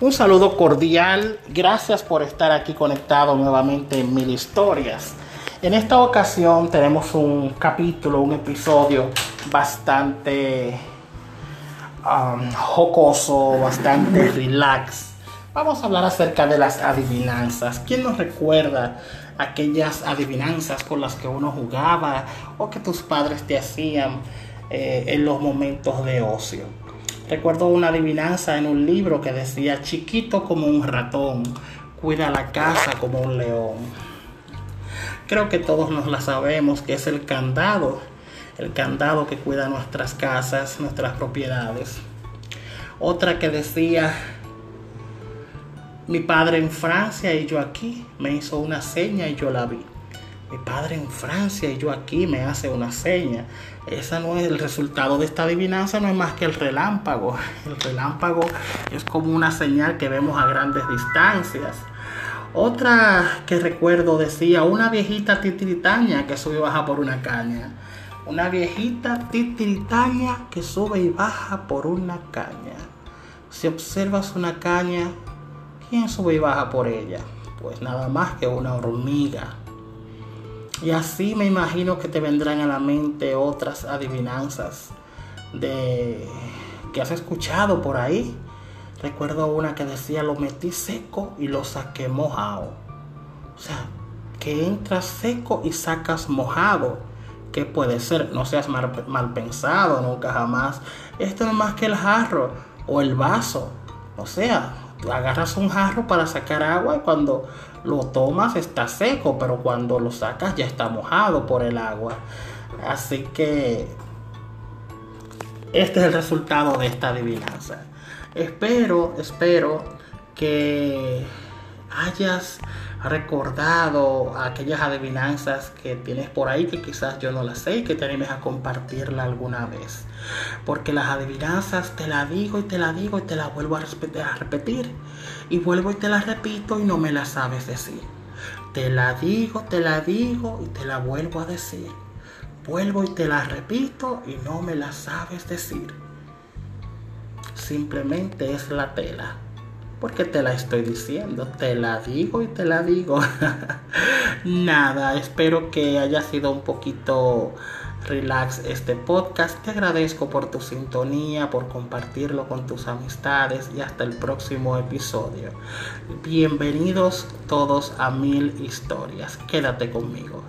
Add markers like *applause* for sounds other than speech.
Un saludo cordial, gracias por estar aquí conectado nuevamente en Mil Historias. En esta ocasión tenemos un capítulo, un episodio bastante um, jocoso, bastante *laughs* relax. Vamos a hablar acerca de las adivinanzas. ¿Quién nos recuerda aquellas adivinanzas con las que uno jugaba o que tus padres te hacían eh, en los momentos de ocio? Recuerdo una adivinanza en un libro que decía, chiquito como un ratón, cuida la casa como un león. Creo que todos nos la sabemos, que es el candado, el candado que cuida nuestras casas, nuestras propiedades. Otra que decía, mi padre en Francia y yo aquí, me hizo una seña y yo la vi mi padre en Francia y yo aquí me hace una seña. Esa no es el resultado de esta adivinanza, no es más que el relámpago. El relámpago es como una señal que vemos a grandes distancias. Otra que recuerdo decía, una viejita titiritaña que sube y baja por una caña. Una viejita titiritaña que sube y baja por una caña. Si observas una caña, ¿quién sube y baja por ella? Pues nada más que una hormiga. Y así me imagino que te vendrán a la mente otras adivinanzas de que has escuchado por ahí. Recuerdo una que decía lo metí seco y lo saqué mojado. O sea, que entras seco y sacas mojado. ¿Qué puede ser? No seas mal, mal pensado, nunca jamás. Esto no es más que el jarro o el vaso. O sea, agarras un jarro para sacar agua y cuando lo tomas está seco, pero cuando lo sacas ya está mojado por el agua. Así que este es el resultado de esta adivinanza. Espero, espero que hayas recordado aquellas adivinanzas que tienes por ahí que quizás yo no las sé y que te animes a compartirla alguna vez. Porque las adivinanzas te la digo y te la digo y te la vuelvo a, a repetir. Y vuelvo y te la repito y no me la sabes decir. Te la digo, te la digo y te la vuelvo a decir. Vuelvo y te la repito y no me la sabes decir. Simplemente es la tela porque te la estoy diciendo, te la digo y te la digo. *laughs* Nada, espero que haya sido un poquito relax este podcast. Te agradezco por tu sintonía, por compartirlo con tus amistades y hasta el próximo episodio. Bienvenidos todos a Mil Historias. Quédate conmigo.